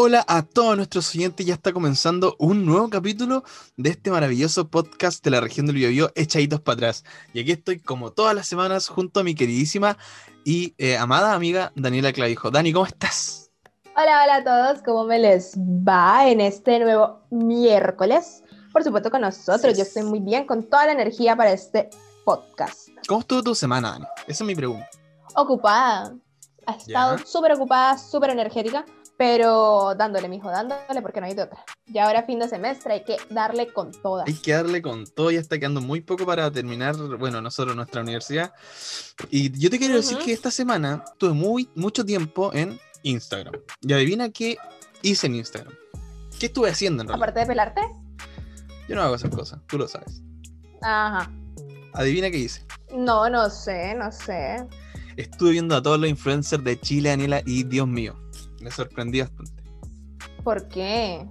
Hola a todos nuestros oyentes, ya está comenzando un nuevo capítulo de este maravilloso podcast de la región del Biobío, Echaditos para atrás. Y aquí estoy como todas las semanas junto a mi queridísima y eh, amada amiga Daniela Clavijo. Dani, ¿cómo estás? Hola, hola a todos, ¿cómo me les va en este nuevo miércoles? Por supuesto con nosotros, yo estoy muy bien, con toda la energía para este podcast. ¿Cómo estuvo tu semana, Dani? Esa es mi pregunta. Ocupada, ha estado súper ocupada, súper energética pero dándole, mijo, dándole porque no hay de otra. Ya ahora fin de semestre hay que darle con toda. Hay que darle con todo, ya está quedando muy poco para terminar, bueno, nosotros nuestra universidad. Y yo te quiero decir que esta semana tuve muy, mucho tiempo en Instagram. Y adivina qué hice en Instagram. ¿Qué estuve haciendo en realidad? Aparte de pelarte. Yo no hago esas cosas, tú lo sabes. Ajá. Adivina qué hice. No, no sé, no sé. Estuve viendo a todos los influencers de Chile, Daniela, y Dios mío, me sorprendió bastante. ¿Por qué?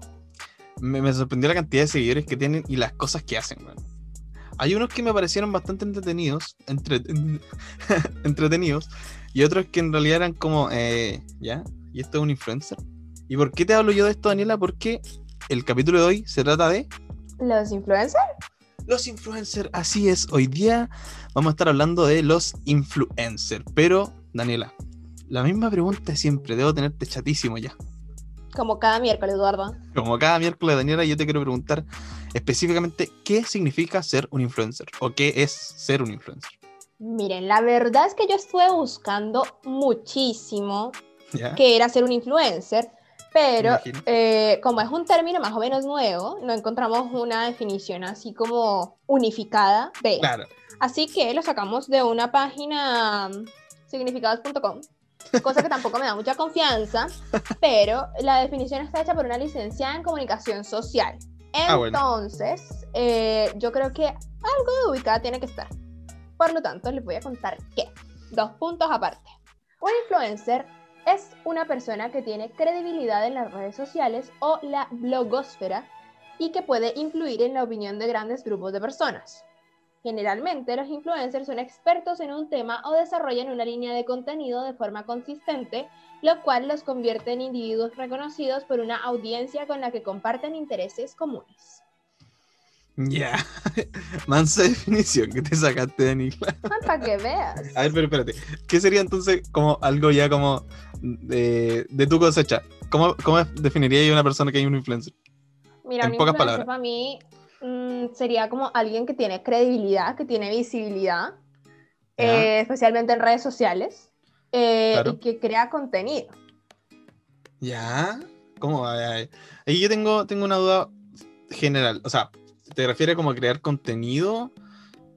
Me, sorprendió la cantidad de seguidores que tienen y las cosas que hacen, Hay unos que me parecieron bastante entretenidos, entretenidos, y otros que en realidad eran como, eh, ¿ya? ¿Y esto es un influencer? ¿Y por qué te hablo yo de esto, Daniela? Porque el capítulo de hoy se trata de... ¿Los influencers? Los influencers, así es. Hoy día vamos a estar hablando de los influencers. Pero, Daniela, la misma pregunta siempre, debo tenerte chatísimo ya. Como cada miércoles, Eduardo. Como cada miércoles, Daniela, yo te quiero preguntar específicamente qué significa ser un influencer o qué es ser un influencer. Miren, la verdad es que yo estuve buscando muchísimo qué era ser un influencer, pero eh, como es un término más o menos nuevo, no encontramos una definición así como unificada de. Claro. Así que lo sacamos de una página mm, significados.com cosa que tampoco me da mucha confianza, pero la definición está hecha por una licenciada en comunicación social. Ah, Entonces, eh, yo creo que algo de ubicada tiene que estar. Por lo tanto, les voy a contar qué. Dos puntos aparte. Un influencer es una persona que tiene credibilidad en las redes sociales o la blogosfera y que puede influir en la opinión de grandes grupos de personas. Generalmente los influencers son expertos en un tema o desarrollan una línea de contenido de forma consistente, lo cual los convierte en individuos reconocidos por una audiencia con la que comparten intereses comunes. Ya, mansa definición que te sacaste, ah, Para que veas. A ver, pero espérate. ¿Qué sería entonces como algo ya como de, tu cosecha? ¿Cómo, ¿Cómo definiría una persona que hay un influencer? Mira, en pocas palabras. para mí Mm, sería como alguien que tiene credibilidad, que tiene visibilidad, eh, especialmente en redes sociales, eh, y que crea contenido. Ya, ¿cómo va? Ahí yo tengo, tengo una duda general. O sea, ¿te refieres como a crear contenido?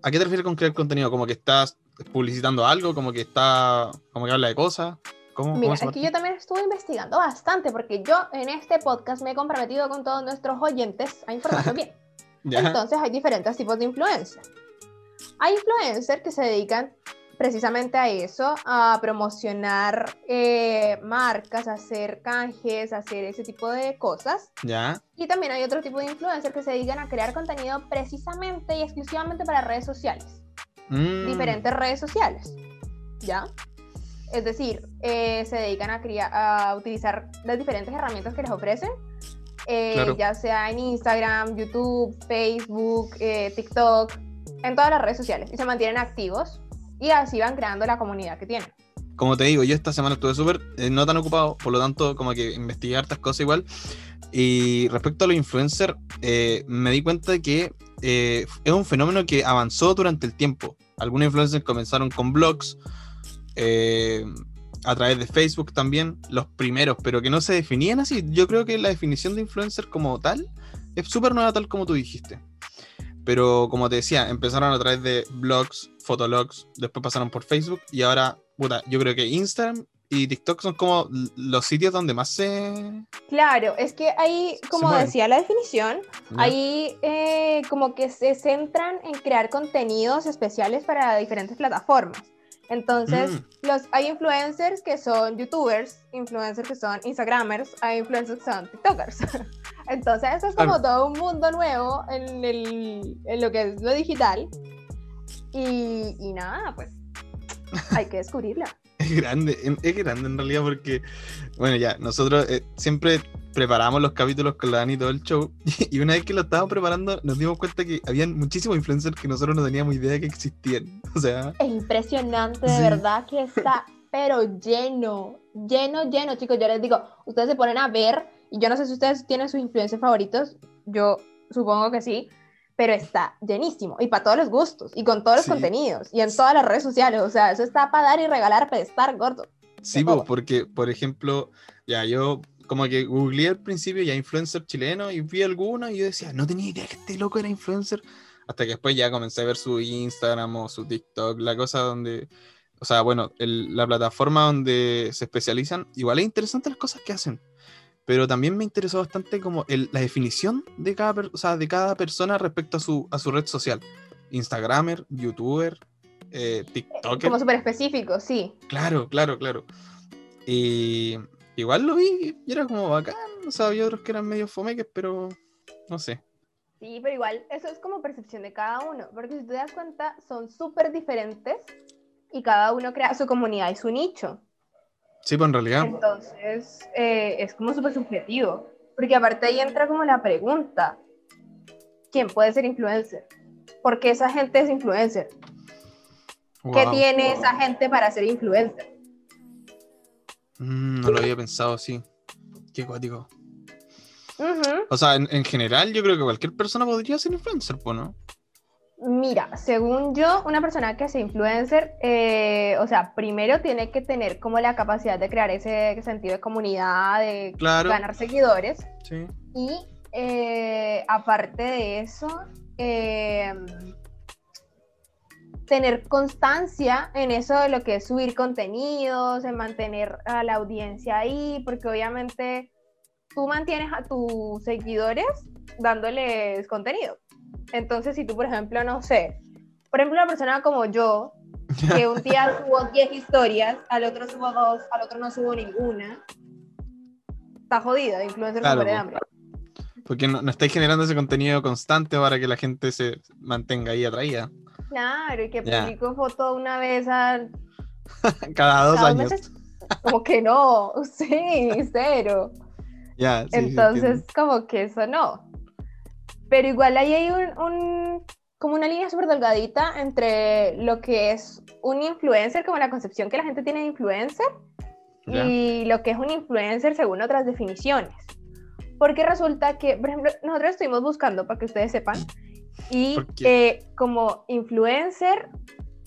¿A qué te refieres con crear contenido? ¿Como que estás publicitando algo? ¿Como que está, como que habla de cosas? ¿Cómo, Mira, aquí yo también estuve investigando bastante porque yo en este podcast me he comprometido con todos nuestros oyentes a informarnos bien. Entonces hay diferentes tipos de influencers. Hay influencers que se dedican precisamente a eso, a promocionar eh, marcas, a hacer canjes, a hacer ese tipo de cosas. ¿Ya? Y también hay otro tipo de influencers que se dedican a crear contenido precisamente y exclusivamente para redes sociales. Mm. Diferentes redes sociales. ¿Ya? Es decir, eh, se dedican a, a utilizar las diferentes herramientas que les ofrecen eh, ya sea en Instagram, YouTube, Facebook, eh, TikTok, en todas las redes sociales y se mantienen activos y así van creando la comunidad que tienen. Como te digo, yo esta semana estuve súper, eh, no tan ocupado, por lo tanto, como que investigué hartas cosas igual. Y respecto a los influencers, me di cuenta de que es un fenómeno que avanzó durante el tiempo. Algunos influencers comenzaron con blogs, a través de Facebook también, los primeros, pero que no se definían así. Yo creo que la definición de influencer como tal es súper nueva, tal como tú dijiste. Pero como te decía, empezaron a través de blogs, fotologs, después pasaron por Facebook y ahora, puta, yo creo que Instagram y TikTok son como los sitios donde más se... Claro, es que ahí, como decía la definición, ahí eh, como que se centran en crear contenidos especiales para diferentes plataformas. Entonces, mm. los, hay influencers que son youtubers, influencers que son instagramers, hay influencers que son tiktokers. Entonces, eso es como todo un mundo nuevo en, el, en, lo que es lo digital. Y, y nada, pues hay que descubrirla. es grande, es grande en realidad porque, bueno, ya, nosotros eh, siempre preparamos los capítulos con la Dani y todo el show. Y una vez que lo estábamos preparando, nos dimos cuenta que habían muchísimos influencers que nosotros no teníamos idea de que existían. O sea. Es impresionante, de verdad, que está, pero lleno, lleno, lleno, chicos. Yo les digo, ustedes se ponen a ver, y yo no sé si ustedes tienen sus influencers favoritos, yo supongo que sí, pero está llenísimo y para todos los gustos y con todos los contenidos y en todas las redes sociales. O sea, eso está para dar y regalar, para estar gordo. Sí, porque, por ejemplo, ya yo como que googleé al principio ya influencer chileno y vi alguno y yo decía, no tenía idea que este loco era influencer. Hasta que después ya comencé a ver su Instagram o su TikTok, la cosa donde, o sea, bueno, la plataforma donde se especializan, igual es interesante las cosas que hacen pero también me interesó bastante como la definición de cada, o de cada persona respecto a su, a su red social. Instagramer, youtuber, eh, TikToker. Como súper específico, sí. Claro, claro, claro. Y igual lo vi y era como bacán. O sea, había otros que eran medio fomeques, pero no sé. Sí, pero igual, eso es como percepción de cada uno. Porque si te das cuenta, son súper diferentes y cada uno crea su comunidad y su nicho. Sí, pues en realidad. Entonces, eh, es como súper subjetivo. Porque aparte ahí entra como la pregunta, ¿quién puede ser influencer? ¿Por qué esa gente es influencer? ¿Qué tiene esa gente para ser influencer? Mm, no lo había pensado así. Qué cuático. O sea, en, en, general yo creo que cualquier persona podría ser influencer, ¿no? Mira, según yo, una persona que sea influencer, eh, o sea, primero tiene que tener como la capacidad de crear ese sentido de comunidad, de ganar seguidores. Sí. Y eh, aparte de eso, eh, tener constancia en eso de lo que es subir contenidos, en mantener a la audiencia ahí, porque obviamente tú mantienes a tus seguidores dándoles contenido. Entonces, si tú, por ejemplo, no sé, por ejemplo, una persona como yo, que un día subo 10 historias, al otro subo dos, al otro no subo ninguna, está jodida, influencer claro, de hambre. Porque no, estáis generando ese contenido constante para que la gente se mantenga ahí atraída. Claro, y que publico foto una vez al... cada dos años. como que no, sí, cero. Ya, sí, Entonces, como que eso no. Pero igual ahí hay un, como una línea súper delgadita entre lo que es un influencer, como la concepción que la gente tiene de influencer, y lo que es un influencer según otras definiciones. Porque resulta que, por ejemplo, nosotros estuvimos buscando, para que ustedes sepan, y eh, como influencer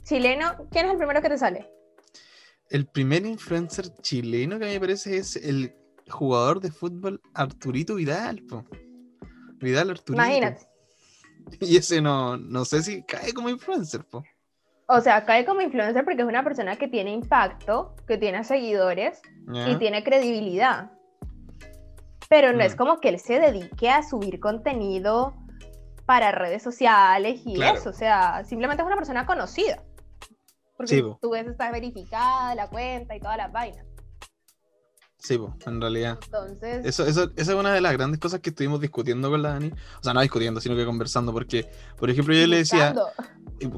chileno, ¿quién es el primero que te sale? El primer influencer chileno que me parece es el jugador de fútbol Arturito Vidal. Vidal Arturito. Imagínate. Y ese no, no sé si cae como influencer, po. O sea, cae como influencer porque es una persona que tiene impacto, que tiene seguidores y tiene credibilidad. Pero no es mm. como que él se dedique a subir contenido para redes sociales y eso. O sea, simplemente es una persona conocida. Porque tú ves, está verificada la cuenta y todas las vainas. Sí, en realidad. Entonces. Eso, eso, esa es una de las grandes cosas que estuvimos discutiendo con la Dani. O sea, no discutiendo, sino que conversando. Porque, por ejemplo, yo le decía.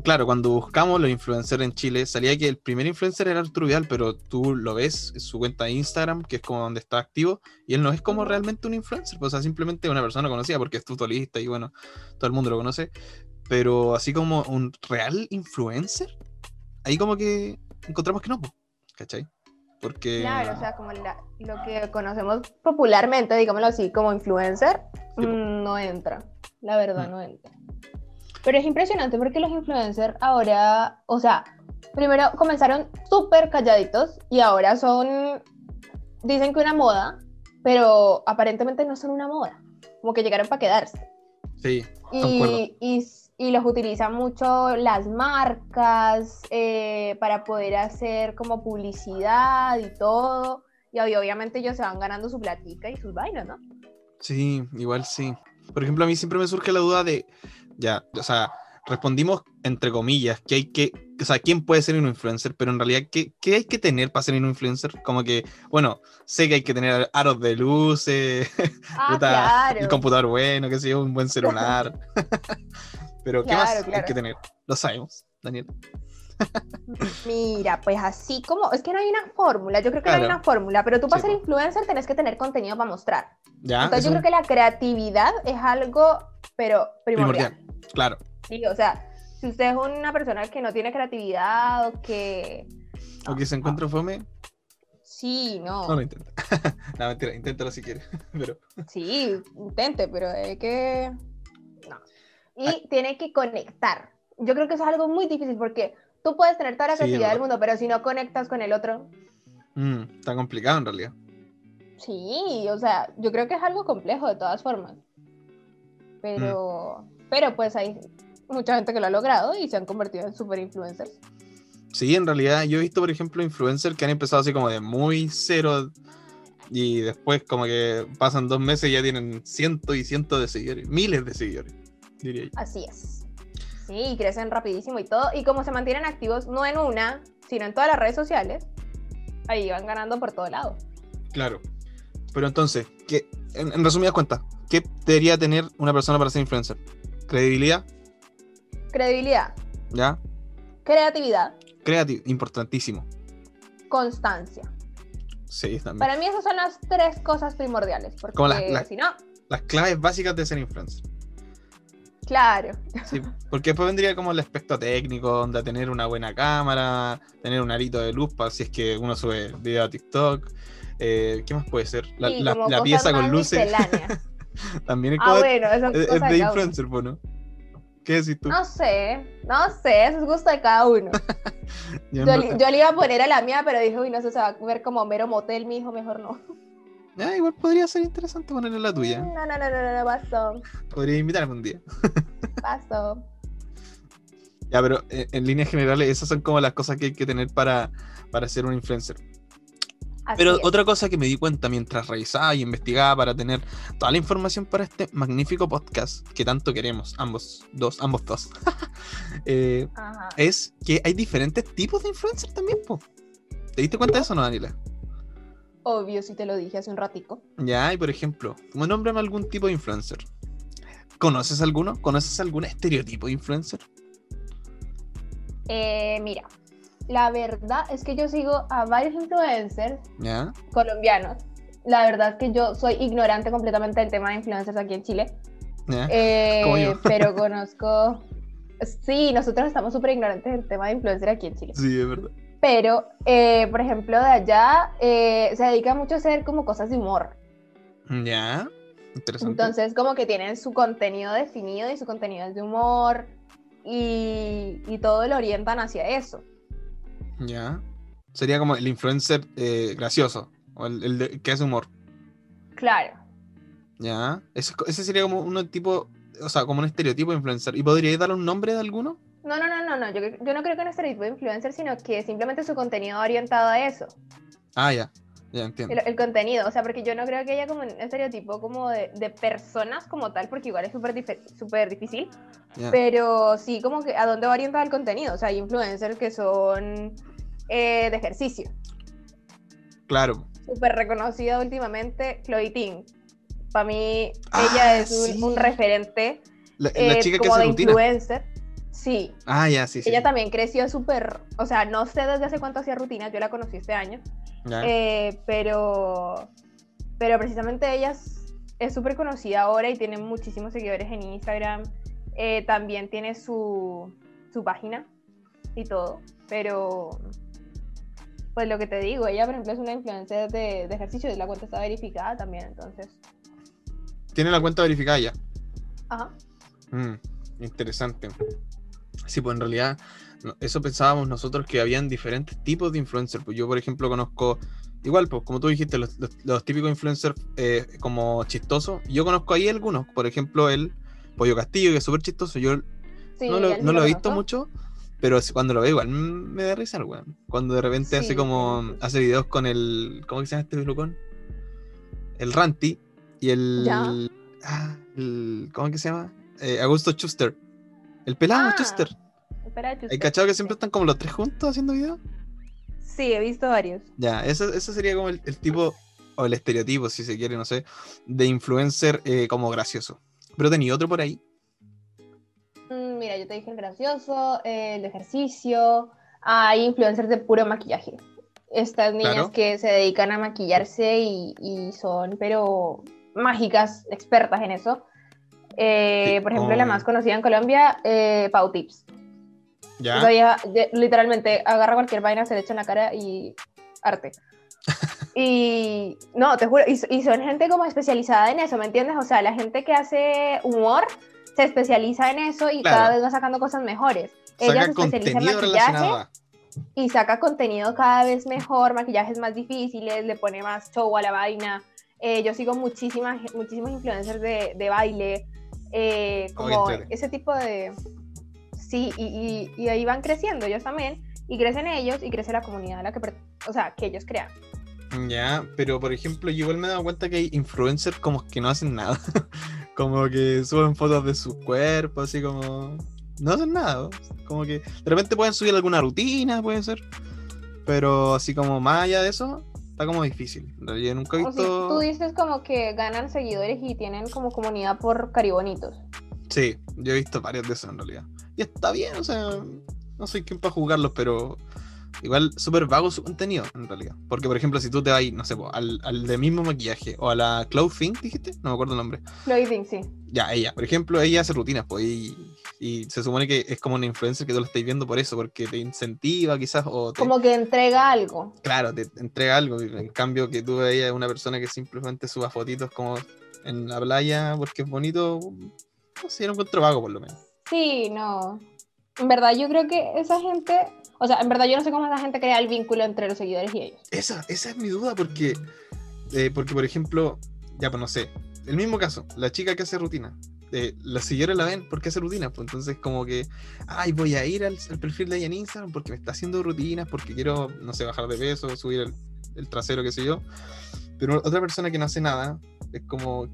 Claro, cuando buscamos los influencers en Chile, salía que el primer influencer era Arturo Vidal, pero tú lo ves en su cuenta de Instagram, que es como donde está activo, y él no es como realmente un influencer, pues, o sea, simplemente una persona conocida porque es futbolista y bueno, todo el mundo lo conoce. Pero así como un real influencer, ahí como que encontramos que no, ¿cachai? Porque... Claro, o sea, como lo que conocemos popularmente, digámoslo así, como influencer, mm, no entra. La verdad, mm. no entra. Pero es impresionante porque los influencers ahora, o sea, primero comenzaron súper calladitos y ahora son, dicen que una moda, pero aparentemente no son una moda. Como que llegaron para quedarse. Sí. Y, y y los utilizan mucho las marcas eh, para poder hacer como publicidad y todo. Y obviamente ellos se van ganando su platica y sus vainas, ¿no? Sí, igual sí. Por ejemplo, a mí siempre me surge la duda de, ya, o sea, respondimos entre comillas que hay que, o sea, ¿quién puede ser un influencer? Pero en realidad, ¿qué, qué hay que tener para ser un influencer? Como que, bueno, sé que hay que tener aros de luces, ah, el computador bueno, que sea un buen celular. Pero ¿qué más hay que tener? Lo sabemos, Daniel. Mira, pues así como, es que no hay una fórmula, yo creo que no hay una fórmula, pero tú para ser influencer tenés que tener contenido para mostrar. ¿Ya? Entonces yo creo que la creatividad es algo, pero primordial. Claro. Sí, o sea, si usted es una persona que no tiene creatividad o que... O que se encuentra fome. Sí, no. No lo intenta. no, mentira, inténtalo si quieres. pero... Sí, intente, pero es que... No. Y tiene que conectar. Yo creo que eso es algo muy difícil porque tú puedes tener toda la creatividad del mundo, pero si no conectas con el otro... Mm, está complicado en realidad. Sí, o sea, yo creo que es algo complejo de todas formas. Pero, mm. Pero pues hay mucha gente que lo ha logrado y se han convertido en super influencers. Sí, en realidad yo he visto, por ejemplo, influencers que han empezado así como de muy cero y después como que pasan dos meses y ya tienen cientos y cientos de seguidores, miles de seguidores, diría yo. Así es. Sí, y crecen rapidísimo y todo. Y como se mantienen activos no en una, sino en todas las redes sociales, ahí van ganando por todo lado. Claro. Pero entonces, ¿qué, en, en resumidas cuentas, ¿qué debería tener una persona para ser influencer? ¿Credibilidad? Credibilidad. ¿Ya? Creatividad. Creativo, importantísimo. Constancia. Sí, también. Para mí esas son las tres cosas primordiales. Porque Como las, si no... Las claves básicas de ser influencer. Claro. Sí, porque después vendría como el aspecto técnico, donde tener una buena cámara, tener un arito de luz para si es que uno sube video a TikTok. Eh, ¿Qué más puede ser? La, pieza con luces. También es, ah, bueno, es, es de influencer, ¿no? ¿Qué decís tú? No sé, no sé, eso es gusto de cada uno. yo, le iba a poner a la mía, pero dije, uy, no sé, se va a ver como mero motel, mi hijo, mejor no. Ah, igual podría ser interesante ponerle la tuya. No, no, no, no, no, pasó. Podría invitarme un día. pasó. Ya, pero eh, en, líneas generales, esas son como las cosas que hay que tener para, para ser un influencer. Pero otra cosa que me di cuenta mientras revisaba y investigaba para tener toda la información para este magnífico podcast que tanto queremos, ambos dos, ambos dos, eh, es que hay diferentes tipos de influencers también, po. ¿Te diste cuenta de eso, no, Daniela? Obvio, si te lo dije hace un ratico. Ya, y por ejemplo, como nómbrame algún tipo de influencer. ¿Conoces alguno? ¿Conoces algún estereotipo de influencer? Eh, mira, la verdad es que yo sigo a varios influencers colombianos. La verdad es que yo soy ignorante completamente del tema de influencers aquí en Chile. Eh, pero conozco. Sí, nosotros estamos súper ignorantes del tema de influencer aquí en Chile. Sí, es verdad. Pero, eh, por ejemplo, de allá eh, se dedica mucho a hacer como cosas de humor. Ya, interesante. Entonces, como que tienen su contenido definido y su contenido es de humor y, y todo lo orientan hacia eso. Ya. Sería como el influencer eh, gracioso, o el, que hace humor. Claro. Ya. Ese, sería como un tipo, o sea, como un estereotipo de influencer. ¿Y podríais darle un nombre de alguno? No, no, no, no, no. Yo, yo no creo que un estereotipo de influencer, sino que simplemente su contenido orientado a eso. Ah, ya. Ya entiendo. El, contenido, o sea, porque yo no creo que haya como un estereotipo como de, de personas como tal, porque igual es súper difícil, pero sí como que a dónde va orientado el contenido, o sea, hay influencers que son eh, de ejercicio. Claro. Súper reconocida últimamente, Chloe Ting. Para mí, ah, ella es un, referente la, eh, chica como que de influencer. Sí. Ah, ya, sí, sí. Ella también creció súper, o sea, no sé desde hace cuánto hacía rutinas, yo la conocí este año, eh, pero, pero precisamente ella es súper conocida ahora y tiene muchísimos seguidores en Instagram. Eh, también tiene su, su página y todo, pero pues lo que te digo, ella por ejemplo es una influencer de, de ejercicio y la cuenta está verificada también, entonces. ¿Tiene la cuenta verificada ya? Ajá. Mm, interesante. Sí, pues en realidad eso pensábamos nosotros que habían diferentes tipos de influencers. Pues yo, por ejemplo, conozco, igual, pues como tú dijiste, los, típicos influencers eh, como chistosos. Yo conozco ahí algunos, por ejemplo, el Pollo Castillo, que es súper chistoso. Yo no, lo, he visto mucho, pero cuando lo veo, igual me da risa el weón. Cuando de repente hace como, hace videos con el, ¿cómo se llama este pelucón? El Ranty y el, ah, el ¿cómo que se llama? Eh, Augusto Schuster. El pelado ah. Schuster. ¿Hay cachado que siempre están como los tres juntos haciendo videos? Sí, he visto varios. Ya, eso, sería como el, tipo, o el estereotipo, si se quiere, no sé, de influencer eh, como gracioso. Pero tenía otro por ahí. Mm, mira, yo te dije el gracioso, el ejercicio. hay influencers de puro maquillaje. Estas niñas que se dedican a maquillarse y, son, pero mágicas, expertas en eso. Eh, por ejemplo, la más conocida en Colombia, eh, Pau Tips. ¿Ya? literalmente agarra cualquier vaina, se le echa en la cara y arte. y no, te juro, y, son gente como especializada en eso, ¿me entiendes? O sea, la gente que hace humor se especializa en eso y cada vez va sacando cosas mejores. Ella se especializa en maquillaje y saca contenido cada vez mejor, maquillajes más difíciles, le pone más show a la vaina. Eh, yo sigo muchísimas, muchísimos influencers de, de baile, eh, como ese tipo de... Sí, y, y, ahí van creciendo ellos también, y crecen ellos y crece la comunidad, la que, o sea, que ellos crean. Ya, pero por ejemplo, yo igual me he dado cuenta que hay influencers como que no hacen nada. como que suben fotos de su cuerpo, así como. No hacen nada. Como que de repente pueden subir alguna rutina, puede ser. Pero así como más allá de eso, está como difícil. Yo nunca he visto. tú dices como que ganan seguidores y tienen como comunidad por caribonitos. Sí, yo he visto varios de esos en realidad. Y está bien, o sea, no soy quien para jugarlos, pero igual súper vago su contenido, en realidad. Porque, por ejemplo, si tú te vas, no sé, al, al de mismo maquillaje o a la Clothing, dijiste, no me acuerdo el nombre. Clothing, sí. Ya, ella, por ejemplo, ella hace rutinas, pues, y, y, se supone que es como una influencer que tú lo estáis viendo por eso, porque te incentiva quizás, o Como que entrega algo. Claro, te entrega algo. En cambio, que tú veías una persona que simplemente suba fotitos como en la playa porque es bonito, no sé, un encuentro vago por lo menos. Sí, no. En verdad, yo creo que esa gente o sea, en verdad yo no sé cómo esa gente crea el vínculo entre los seguidores y ellos. Esa, esa es mi duda porque, eh, porque por ejemplo, ya pues no sé, el mismo caso, la chica que hace rutina, eh, los la ven porque hace rutina, pues entonces como que, ay, voy a ir al, perfil de ella en Instagram porque me está haciendo rutinas, porque quiero, no sé, bajar de peso, subir el, el trasero, qué sé yo. Pero otra persona que no hace nada, es como,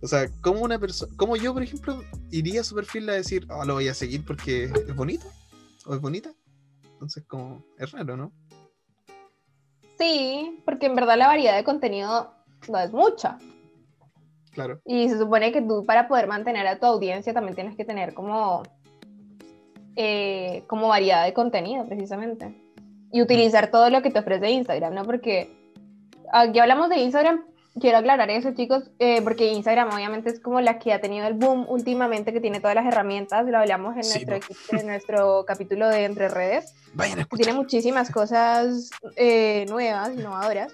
o sea, como una persona, como yo, por ejemplo, iría a su perfil a decir, oh, lo voy a seguir porque es bonito o es bonita. Entonces, como, es raro, ¿no? Sí, porque en verdad la variedad de contenido no es mucha. Claro. Y se supone que tú para poder mantener a tu audiencia también tienes que tener como, eh, como variedad de contenido, precisamente. Y utilizar todo lo que te ofrece Instagram, ¿no? Porque aquí hablamos de Instagram quiero aclarar eso, chicos, eh, porque Instagram obviamente es como la que ha tenido el boom últimamente, que tiene todas las herramientas, lo hablamos en, nuestro, en nuestro capítulo de Entre Redes. Vayan Tiene muchísimas cosas eh, nuevas, innovadoras.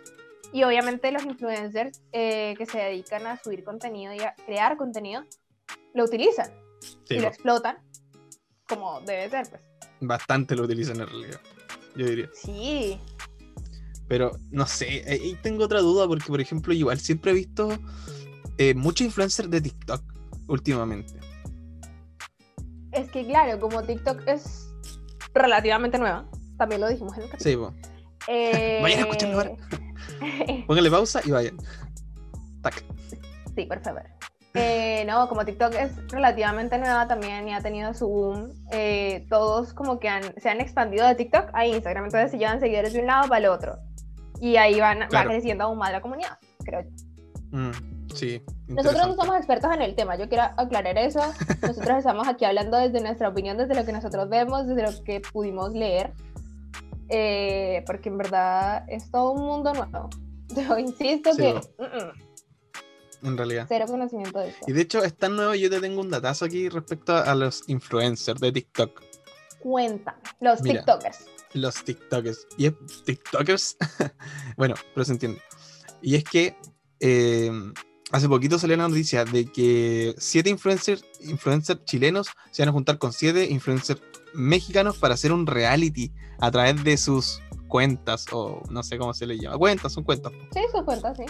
Y obviamente los influencers eh, que se dedican a subir contenido y a crear contenido, lo utilizan y lo explotan como debe ser, pues. Bastante lo utilizan en realidad, yo diría. Sí, pero no sé, ahí tengo otra duda porque, por ejemplo, igual siempre he visto eh, muchos influencers de TikTok últimamente. Es que, claro, como TikTok es relativamente nueva, también lo dijimos en el canal. Sí. Eh, vayan a escucharlo ahora. Pónganle pausa y vayan. Tac. Sí, por favor. Eh, no, como TikTok es relativamente nueva también y ha tenido su boom, eh, todos como que se han expandido de TikTok a Instagram, entonces se llevan seguidores de un lado para el otro y ahí van, va creciendo aún más la comunidad, creo yo. Mm, sí. Nosotros no somos expertos en el tema, yo quiero aclarar eso. Nosotros estamos aquí hablando desde nuestra opinión, desde lo que nosotros vemos, desde lo que pudimos leer, eh, porque en verdad es todo un mundo nuevo. Yo insisto que... En realidad. Cero conocimiento de eso. Y de hecho es tan nuevo, yo te tengo un datazo aquí respecto a, los influencers de TikTok. Cuéntame, los TikTokers los TikTokers. Y es TikTokers. bueno, pero se entiende. Y es que eh, hace poquito salió la noticia de que siete influencers, influencers chilenos se van a juntar con siete influencers mexicanos para hacer un reality a través de sus cuentas, o no sé cómo se le llama. Cuentas, son cuentas. Sí, son cuentas, sí.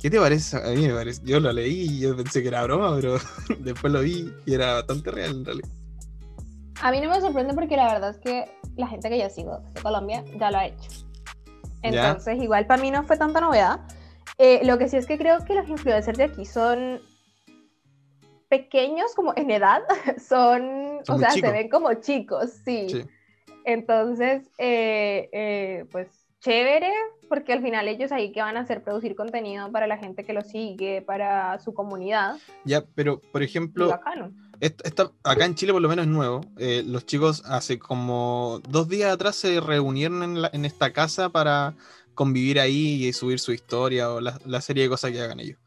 ¿Qué te parece? A mí me parece. Yo lo leí y yo pensé que era broma, pero después lo vi y era bastante real en realidad. A mí no me sorprende porque la verdad es que la gente que yo sigo de Colombia ya lo ha hecho. Entonces, igual para mí no fue tanta novedad. Eh, lo que sí es que creo que los influencers de aquí son pequeños como en edad, son, o sea, se ven como chicos, sí. Entonces, eh, eh, pues chévere, porque al final ellos ahí que van a hacer producir contenido para la gente que lo sigue, para su comunidad. Ya, pero por ejemplo, acá en Chile por lo menos es nuevo. Eh, los chicos hace como dos días atrás se reunieron en, en esta casa para convivir ahí y subir su historia o la, la, serie de cosas que hagan ellos.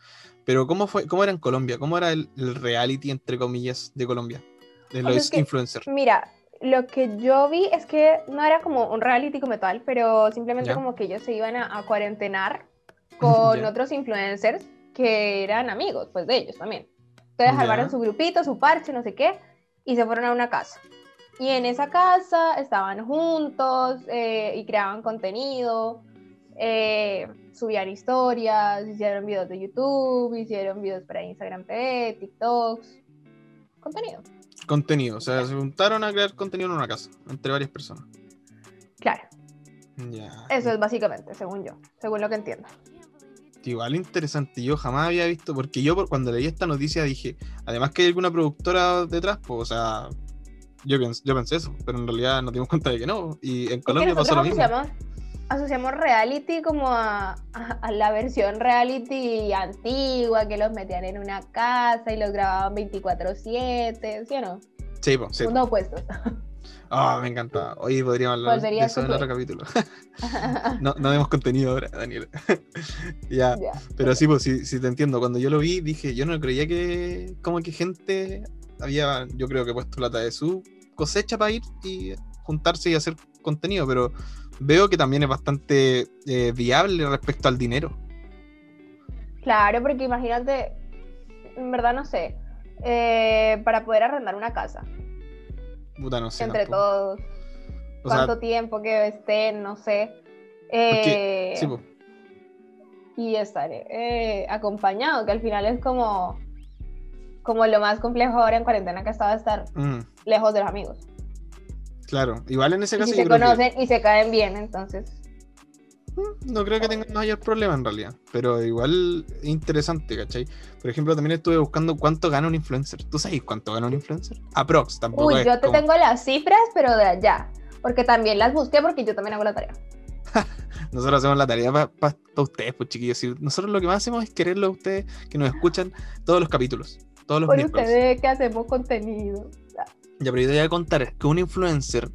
Pero ¿cómo, fue, cómo era en Colombia? ¿Cómo era el, reality, entre comillas, de Colombia? De los influencers. Mira, lo que yo vi es que no era como un reality como tal, pero simplemente como que ellos se iban a, cuarentenar con otros influencers que eran amigos, pues de ellos también. Entonces armaron su grupito, su parche, no sé qué, y se fueron a una casa. Y en esa casa estaban juntos eh, y creaban contenido, eh, subían historias, hicieron videos de YouTube, hicieron videos para Instagram TV, TikToks, contenido. Contenido, o sea, se juntaron a crear contenido en una casa, entre varias personas. Claro. Eso es básicamente, según yo, según lo que entiendo. Igual interesante, yo jamás había visto, porque yo cuando leí esta noticia dije, además que hay alguna productora detrás, pues, o sea, yo, yo pensé eso, pero en realidad nos dimos cuenta de que no, y en Colombia pasó lo mismo asociamos reality como a, la versión reality antigua, que los metían en una casa y los grababan 24/7, ¿sí o no? Sí, pues, sí. Opuestos. Ah, me encanta. Hoy podríamos hablar de eso en otro capítulo. no, no demos contenido ahora, Daniel. ya. Pero sí, pues sí, sí, te entiendo. Cuando yo lo vi, dije, yo no creía que como que gente había, yo creo que puesto plata de su cosecha para ir y juntarse y hacer contenido, pero veo que también es bastante eh, viable respecto al dinero. Claro, porque imagínate, en verdad no sé, eh, para poder arrendar una casa. Puta, no sé. Entre todos. cuánto tiempo que estén, no sé. Eh, sí, y estar acompañado, que al final es como, como lo más complejo ahora en cuarentena que estaba estar mm. lejos de los amigos. Claro, igual en ese caso. Y se conocen y se caen bien, entonces. Mm, no creo que tengan mayor problema en realidad, pero igual interesante, ¿cachai? Por ejemplo, también estuve buscando cuánto gana un influencer. ¿Tú sabes cuánto gana un influencer? Aprox, tampoco. Uy, yo te tengo las cifras, pero de allá. Porque también las busqué porque yo también hago la tarea. nosotros hacemos la tarea para ustedes, pues chiquillos. Nosotros lo que más hacemos es quererlo a ustedes que nos escuchan todos los capítulos. Todos los Por ustedes que hacemos contenido. Ya, pero yo te voy a contar que un influencer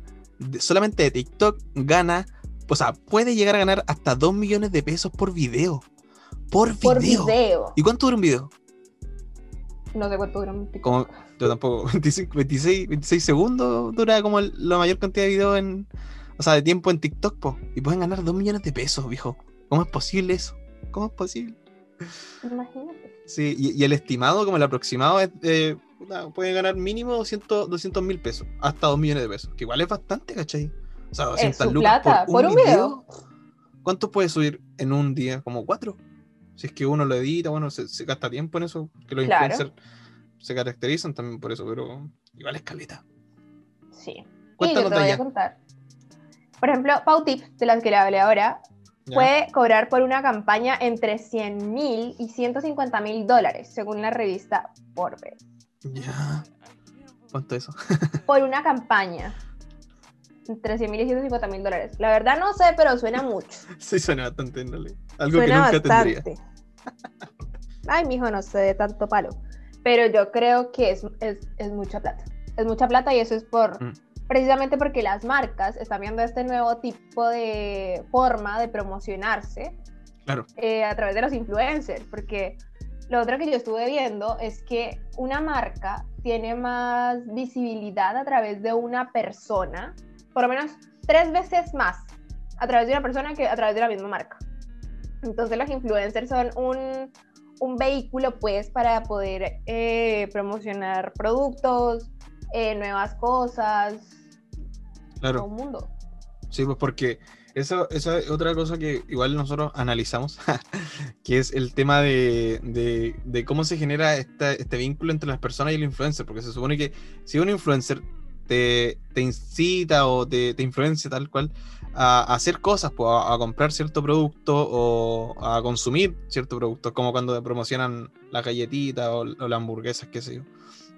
solamente de TikTok gana, o sea, puede llegar a ganar hasta 2 millones de pesos por video. Por video. Por video. ¿Y cuánto dura un video? No sé cuánto dura un TikTok. yo tampoco. 26, 26 segundos dura como la mayor cantidad de videos en. O sea, de tiempo en TikTok, po. Y pueden ganar 2 millones de pesos, viejo. ¿Cómo es posible eso? ¿Cómo es posible? Imagínate. Sí, y, el estimado, como el aproximado, es, eh, pueden ganar mínimo 200 mil pesos, hasta 2 millones de pesos, que igual es bastante, ¿cachai? O sea, 200 lucas por, un, video. ¿Cuánto puede subir en un día? ¿Como cuatro? Si es que uno lo edita, bueno, se, gasta tiempo en eso, que los influencers se caracterizan también por eso, pero igual es caleta. Sí. Cuéntanos te voy a contar. Por ejemplo, Pautip, de las que le hablé ahora, puede cobrar por una campaña entre 100 mil y 150 mil dólares, según la revista Forbes. Ya. ¿Cuánto eso? Por una campaña. Entre 100 mil y 150 mil dólares. La verdad no sé, pero suena mucho. Sí, suena bastante, Algo que nunca bastante. tendría. Ay, mijo, no sé de tanto palo. Pero yo creo que es, es, es, mucha plata. Es mucha plata y eso es por. Mm. Precisamente porque las marcas están viendo este nuevo tipo de forma de promocionarse claro. Eh, a través de los influencers. Porque lo otro que yo estuve viendo es que una marca tiene más visibilidad a través de una persona, por lo menos tres veces más a través de una persona que a través de la misma marca. Entonces los influencers son un, un vehículo pues para poder eh, promocionar productos, eh, nuevas cosas, claro. todo un mundo. Sí, pues porque eso, esa es otra cosa que igual nosotros analizamos, que es el tema de, de, cómo se genera este vínculo entre las personas y el influencer, porque se supone que si un influencer te, te incita o te, te, influencia tal cual a, hacer cosas, pues, a, comprar cierto producto o a consumir cierto producto, como cuando promocionan la galletita o, o las hamburguesas, qué sé yo.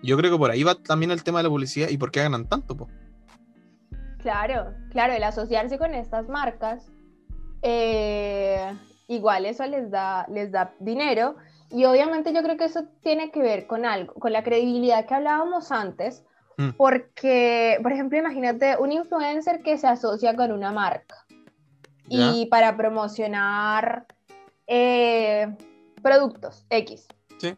Yo creo que por ahí va también el tema de la publicidad y por qué ganan tanto, pues. Claro, claro, el asociarse con estas marcas eh, igual eso les da, les da dinero. Y obviamente yo creo que eso tiene que ver con algo, con la credibilidad que hablábamos antes, mm. porque, por ejemplo, imagínate un influencer que se asocia con una marca y para promocionar eh, productos X. Sí.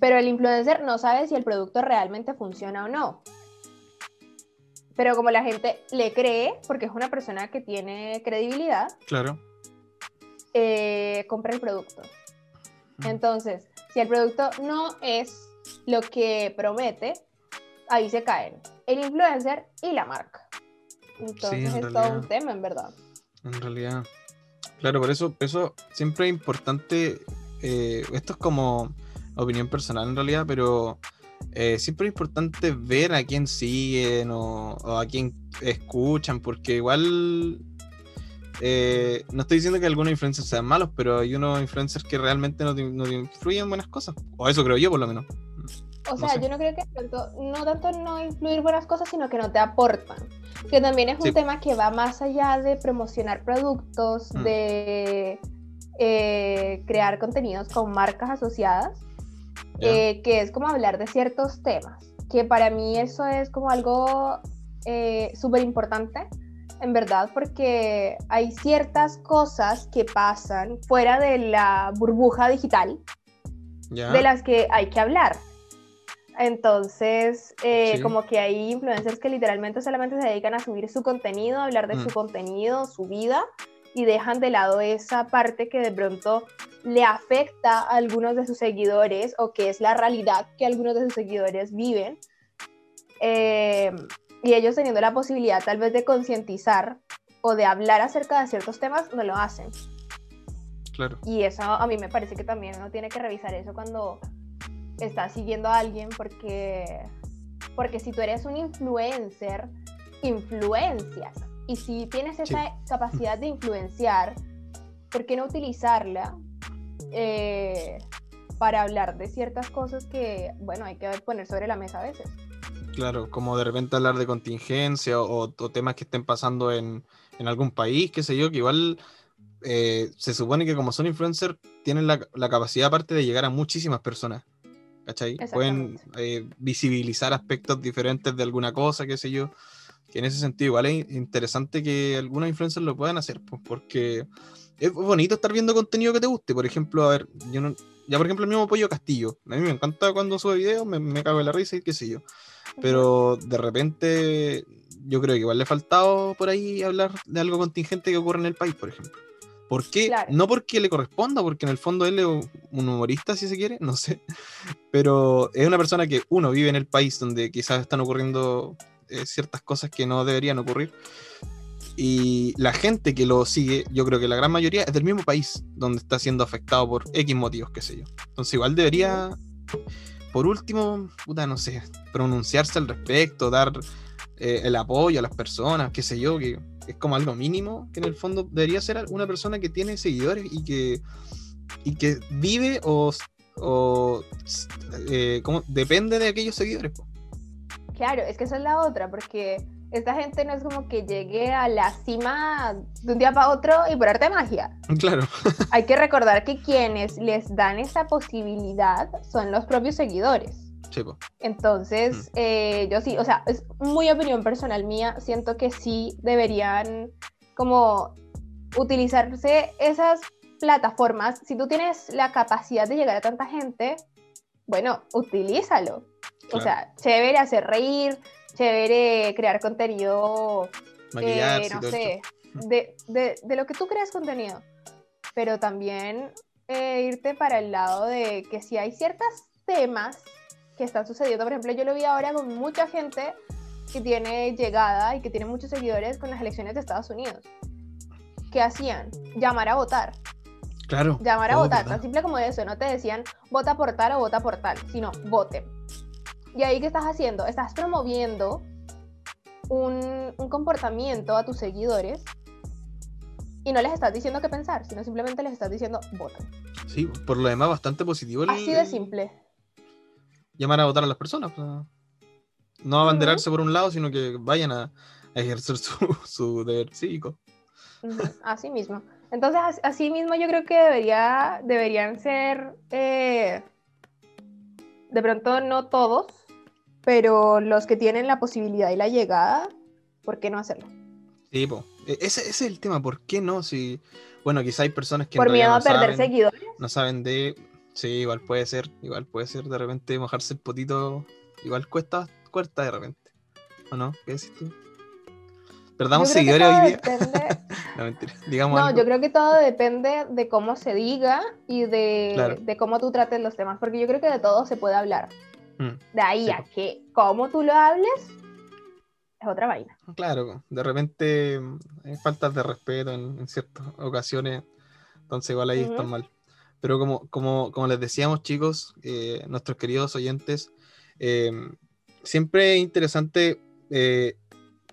Pero el influencer no sabe si el producto realmente funciona o no. Pero como la gente le cree, porque es una persona que tiene credibilidad, claro. Eh, compra el producto. Entonces, si el producto no es lo que promete, ahí se caen el influencer y la marca. Entonces es todo un tema, en verdad. En realidad. Claro, por eso, eso siempre es importante. Eh, esto es como opinión personal en realidad, pero eh, siempre es importante ver a quién siguen o, a quién escuchan, porque igual eh, no estoy diciendo que algunos influencers sean malos, pero hay unos influencers que realmente no, no influyen buenas cosas, o eso creo yo por lo menos. O sea, yo no creo que tanto, no tanto no influir buenas cosas, sino que no te aportan. Que también es un tema que va más allá de promocionar productos, mm. de eh, crear contenidos con marcas asociadas, eh, que es como hablar de ciertos temas. Que para mí eso es como algo eh, súper importante, en verdad, porque hay ciertas cosas que pasan fuera de la burbuja digital de las que hay que hablar. Entonces, eh, como que hay influencers que literalmente solamente se dedican a subir su contenido, a hablar de su mm. contenido, su vida, y dejan de lado esa parte que de pronto le afecta a algunos de sus seguidores o que es la realidad que algunos de sus seguidores viven. Eh, y ellos teniendo la posibilidad tal vez de concientizar o de hablar acerca de ciertos temas, no lo hacen. Claro. Y eso a mí me parece que también uno tiene que revisar eso cuando estás siguiendo a alguien porque, porque si tú eres un influencer, influencias. Y si tienes esa capacidad de influenciar, ¿por qué no utilizarla eh, para hablar de ciertas cosas que, bueno, hay que poner sobre la mesa a veces? Claro, como de repente hablar de contingencia o, temas que estén pasando en, algún país, qué sé yo, que igual eh, se supone que como son influencers tienen la, la, capacidad aparte de llegar a muchísimas personas. ¿cachai? Pueden eh, visibilizar aspectos diferentes de alguna cosa, qué sé yo. Que en ese sentido igual es interesante que algunos influencers lo puedan hacer, pues, porque es bonito estar viendo contenido que te guste. Por ejemplo, a ver, yo no, ya por ejemplo el mismo Pollo Castillo. A mí me encanta cuando sube videos, me, me cago en la risa y qué sé yo. Pero de repente yo creo que igual le ha faltado por ahí hablar de algo contingente que ocurre en el país, por ejemplo. ¿Por qué? No porque le corresponda, porque en el fondo él es un humorista, si se quiere, no sé. Pero es una persona que, uno, vive en el país donde quizás están ocurriendo eh, ciertas cosas que no deberían ocurrir. Y la gente que lo sigue, yo creo que la gran mayoría es del mismo país donde está siendo afectado por X motivos, qué sé yo. Entonces, igual debería, por último, puta, no sé, pronunciarse al respecto, dar eh, el apoyo a las personas, qué sé yo, que es como algo mínimo que en el fondo debería ser una persona que tiene seguidores y que, y que vive o, eh, como, depende de aquellos seguidores. Claro, es que esa es la otra, porque esta gente no es como que llegue a la cima de un día para otro y por arte de magia. Claro. Hay que recordar que quienes les dan esa posibilidad son los propios seguidores. Entonces, eh, yo sí, o sea, es muy opinión personal mía, siento que sí deberían como utilizarse esas plataformas. Si tú tienes la capacidad de llegar a tanta gente, bueno, utilízalo. O sea, chévere hacer reír, chévere crear contenido, no sé, de, de, de, lo que tú creas contenido. Pero también eh, irte para el lado de que si hay ciertos temas que están sucediendo. Por ejemplo, yo lo vi ahora con mucha gente que tiene llegada y que tiene muchos seguidores con las elecciones de Estados Unidos. ¿Qué hacían? Llamar a votar. Claro. Llamar a votar, tan simple como eso. No te decían vota por tal o vota por tal, sino vote. Y ahí, ¿qué estás haciendo? Estás promoviendo un, un comportamiento a tus seguidores y no les estás diciendo qué pensar, sino simplemente les estás diciendo voten. Sí, por lo demás, bastante positivo. Así de simple llamar a votar a las personas. no abanderarse por un lado, sino que vayan a, ejercer su, deber cívico. así mismo. Entonces, así mismo yo creo que debería, deberían ser, eh, de pronto no todos, pero los que tienen la posibilidad y la llegada, ¿por qué no hacerlo? Sí, e, ese, es el tema, ¿por qué no? Si, bueno, quizá hay personas que... Por miedo a perder seguidores. No saben de... Sí, igual puede ser, igual puede ser de repente mojarse el potito, igual cuesta, cuesta de repente. ¿O no? ¿Qué decís tú? ¿Perdamos seguidores hoy día? no, mentira. Digamos no yo creo que todo depende de cómo se diga y de, de, cómo tú trates los temas, porque yo creo que de todo se puede hablar. Mm, de ahí a que cómo tú lo hables es otra vaina. Claro, de repente hay faltas de respeto en, ciertas ocasiones, entonces igual ahí está mal. Pero como, como, como les decíamos chicos, eh, nuestros queridos oyentes, eh, siempre es interesante eh,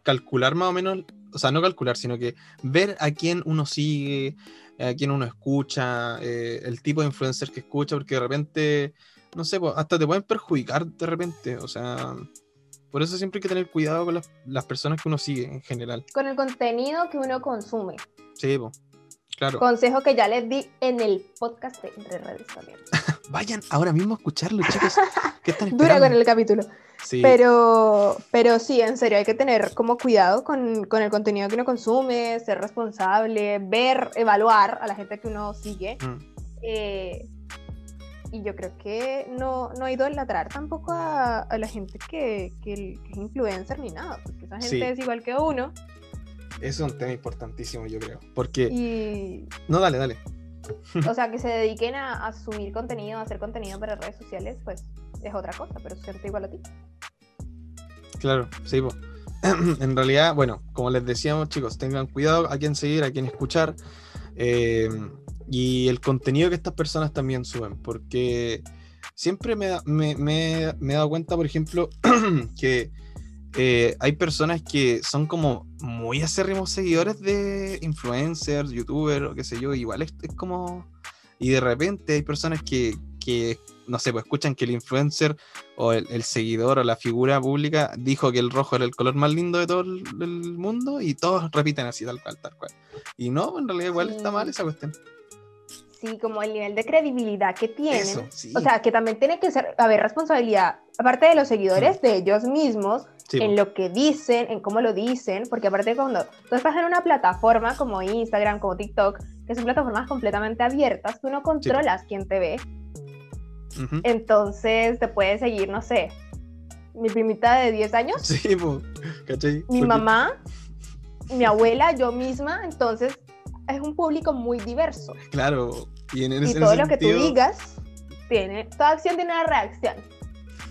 calcular más o menos, o sea, no calcular, sino que ver a quién uno sigue, a quién uno escucha, eh, el tipo de influencer que escucha, porque de repente, no sé, hasta te pueden perjudicar de repente, o sea, por eso siempre hay que tener cuidado con las, personas que uno sigue en general. Con el contenido que uno consume. Sí, claro. Consejo que ya les di en el podcast de Entre Redes también. Vayan ahora mismo a escucharlo, chicos. ¿Qué están? Dura con el capítulo. Pero, pero sí, en serio, hay que tener como cuidado con, con, el contenido que uno consume, ser responsable, ver, evaluar a la gente que uno sigue. Mm. Eh, y yo creo que no, no idolatrar tampoco a, a la gente que, que, es influencer ni nada, porque esa gente es igual que uno. Es un tema importantísimo, yo creo. Porque. No, dale, dale. O sea, que se dediquen a, a subir contenido, a hacer contenido para redes sociales, pues es otra cosa, pero siente igual a ti. Claro, sí, en realidad, bueno, como les decíamos, chicos, tengan cuidado a quién seguir, a quién escuchar. Eh, y el contenido que estas personas también suben, porque siempre me, me, he dado cuenta, por ejemplo, que eh, hay personas que son como muy acérrimos seguidores de influencers, youtubers o qué sé yo, igual es, es como... Y de repente hay personas que, que no sé, pues escuchan que el influencer o el, seguidor o la figura pública dijo que el rojo era el color más lindo de todo el, mundo y todos repiten así, tal cual, tal cual. Y no, en realidad igual está mal esa cuestión. Sí, como el nivel de credibilidad que tienen. O sea, que también tiene que ser, haber responsabilidad, aparte de los seguidores, de ellos mismos, en lo que dicen, en cómo lo dicen, porque aparte cuando tú estás en una plataforma como Instagram, como TikTok, que son plataformas completamente abiertas, tú no controlas quién te ve, entonces te puede seguir, no sé, mi primita de 10 años. Sí, Mi mamá, mi abuela, yo misma. Entonces es un público muy diverso. Claro. Y, en, y todo lo que tú digas, tiene, toda acción tiene una reacción.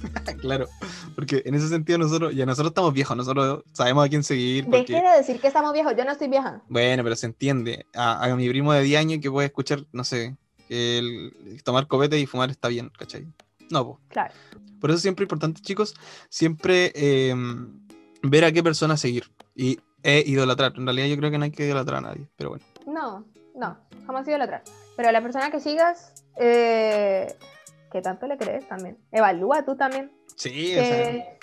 claro, porque en ese sentido nosotros, ya nosotros estamos viejos, nosotros sabemos a quién seguir. Deje de decir que estamos viejos, yo no estoy vieja. Bueno, pero se entiende. A, a mi primo de 10 años que puede escuchar, no sé, el tomar copete y fumar está bien, ¿cachai? No, pues. Claro. Por eso es siempre importante, chicos, siempre em, ver a qué persona seguir y e idolatrar. En realidad yo creo que no hay que idolatrar a nadie, pero bueno. No, no, jamás idolatrar. Pero a la persona que sigas, eh, ¿qué tanto le crees también? Evalúa tú también. Sí, ¿Qué, o sea,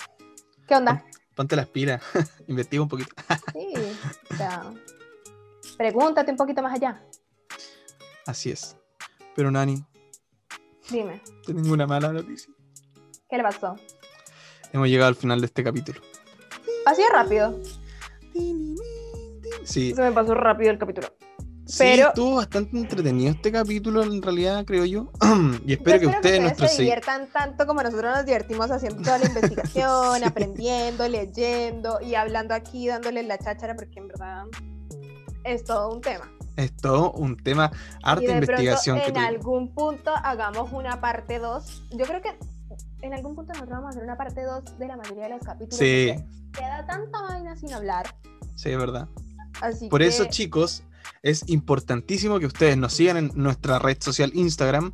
¿qué onda? Ponte la espira, investiga un poquito. sí, o sea, pregúntate un poquito más allá. Así es. Pero Nani. Dime. Tengo una mala noticia. ¿Qué le pasó? Hemos llegado al final de este capítulo. Así de rápido. Sí. Se me pasó rápido el capítulo. Pero estuvo bastante entretenido este capítulo, en realidad, creo yo. y espero, que, ustedes, se diviertan tanto como nosotros nos divertimos haciendo toda la investigación, aprendiendo, leyendo y hablando aquí, dándole la cháchara, porque en verdad es todo un tema. Es todo un tema, arte de investigación. en algún punto hagamos una parte 2. Yo creo que en algún punto nosotros vamos a hacer una parte 2 de la mayoría de los capítulos. Sí. Queda tanta vaina sin hablar. Sí, es verdad. Por eso, chicos, es importantísimo que ustedes nos sigan en nuestra red social Instagram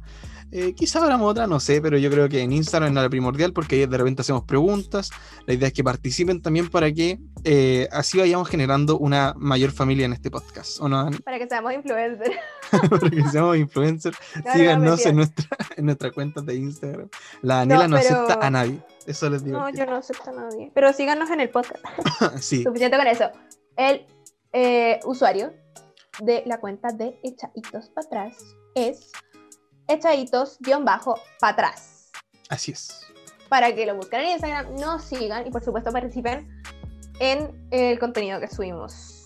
eh, quizá habrá otra, no sé, pero yo creo que en Instagram es la primordial porque ahí de repente hacemos preguntas. La idea es que participen también para que eh, así vayamos generando una mayor familia en este podcast. ¿o no, Para que seamos influencers. para que seamos influencers. Síganos en nuestra, en nuestra cuenta de Instagram. La Daniela no, acepta a nadie. Eso les digo. No, yo no acepto a nadie. Pero síganos en el podcast. sí. Suficiente con eso. El eh, usuario de la cuenta de Echaditos para atrás es echaditos-para atrás. Así es. Para que lo busquen en Instagram, nos sigan y por supuesto participen en el contenido que subimos.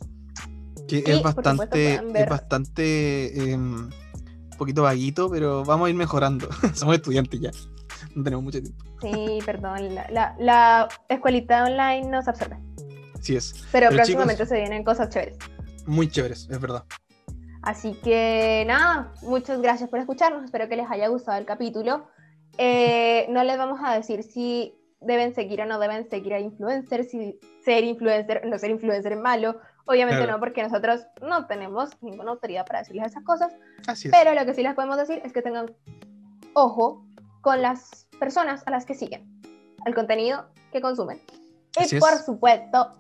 Que es bastante, es bastante em, un poquito vaguito, pero vamos a ir mejorando. Somos estudiantes ya. No tenemos mucho tiempo. Sí, perdón. La, la, escuelita online nos absorbe. Sí es. Pero, próximamente se vienen cosas chéveres. Muy chéveres, es verdad. Así que nada, muchas gracias por escucharnos. Espero que les haya gustado el capítulo. Eh, no les vamos a decir si deben seguir o no deben seguir a influencers, si ser influencer, no ser influencer es malo. Obviamente no, porque nosotros no tenemos ninguna autoridad para decirles esas cosas. Así es. Pero lo que sí les podemos decir es que tengan ojo con las personas a las que siguen, al contenido que consumen. y por supuesto,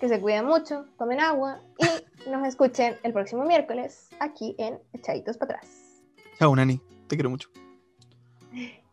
que se cuiden mucho, tomen agua y nos escuchen el próximo miércoles aquí en Echaditos para atrás. Chao, Nani. Te quiero mucho.